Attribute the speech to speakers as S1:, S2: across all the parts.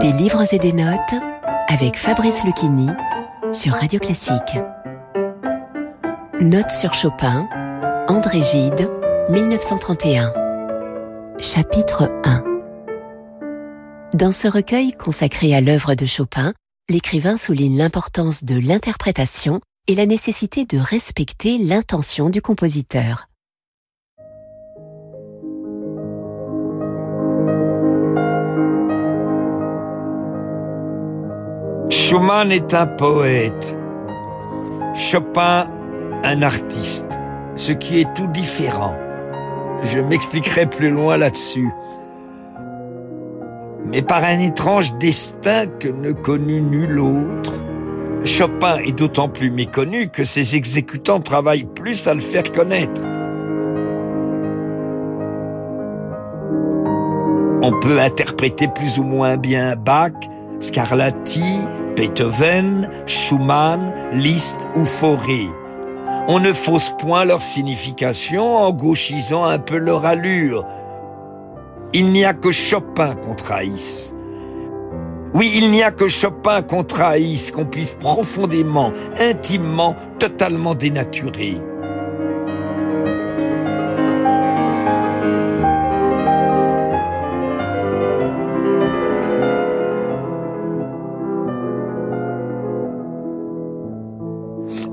S1: Des livres et des notes avec Fabrice Lucchini sur Radio Classique. Notes sur Chopin, André Gide, 1931. Chapitre 1 Dans ce recueil consacré à l'œuvre de Chopin, l'écrivain souligne l'importance de l'interprétation et la nécessité de respecter l'intention du compositeur.
S2: Schumann est un poète, Chopin un artiste, ce qui est tout différent. Je m'expliquerai plus loin là-dessus. Mais par un étrange destin que ne connut nul autre, Chopin est d'autant plus méconnu que ses exécutants travaillent plus à le faire connaître. On peut interpréter plus ou moins bien Bach, Scarlatti, Beethoven, Schumann, Liszt ou Fauré. On ne fausse point leur signification en gauchisant un peu leur allure. Il n'y a que Chopin qu'on trahisse. Oui, il n'y a que Chopin qu'on trahisse, qu'on puisse profondément, intimement, totalement dénaturer.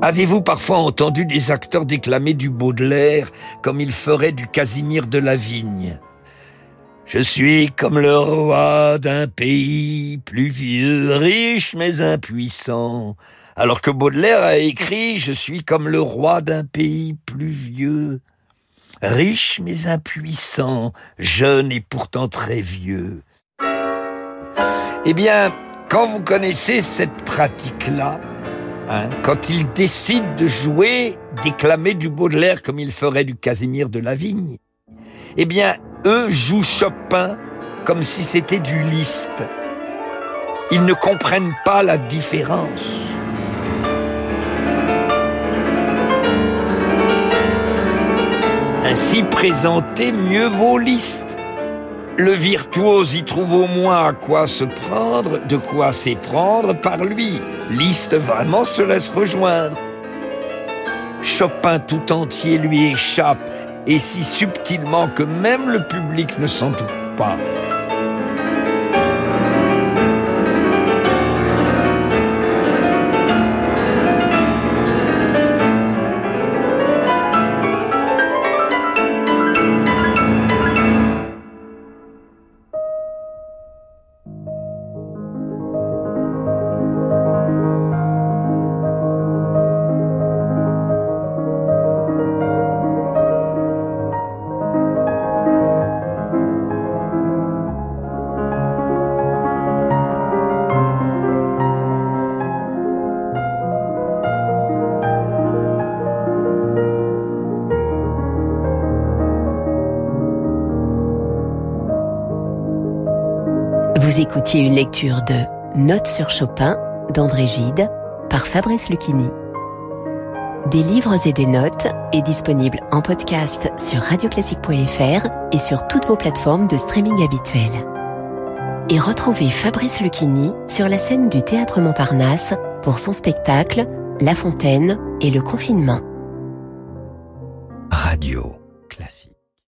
S2: Avez-vous parfois entendu des acteurs déclamer du Baudelaire comme ils feraient du Casimir de la Vigne? Je suis comme le roi d'un pays plus vieux, riche mais impuissant. Alors que Baudelaire a écrit Je suis comme le roi d'un pays plus vieux, riche mais impuissant, jeune et pourtant très vieux. Eh bien, quand vous connaissez cette pratique-là, Hein, quand il décide de jouer, déclamer du Baudelaire comme il ferait du Casimir de la Vigne, eh bien, eux jouent Chopin comme si c'était du Liszt. Ils ne comprennent pas la différence. Ainsi présenté, mieux vaut Liszt. Le virtuose y trouve au moins à quoi se prendre, de quoi s'éprendre par lui. Liszt vraiment se laisse rejoindre. Chopin tout entier lui échappe, et si subtilement que même le public ne s'en doute pas.
S1: Vous écoutiez une lecture de Notes sur Chopin d'André Gide par Fabrice Lucchini. Des livres et des notes est disponible en podcast sur radioclassique.fr et sur toutes vos plateformes de streaming habituelles. Et retrouvez Fabrice Lucchini sur la scène du Théâtre Montparnasse pour son spectacle La Fontaine et le confinement.
S2: Radio classique.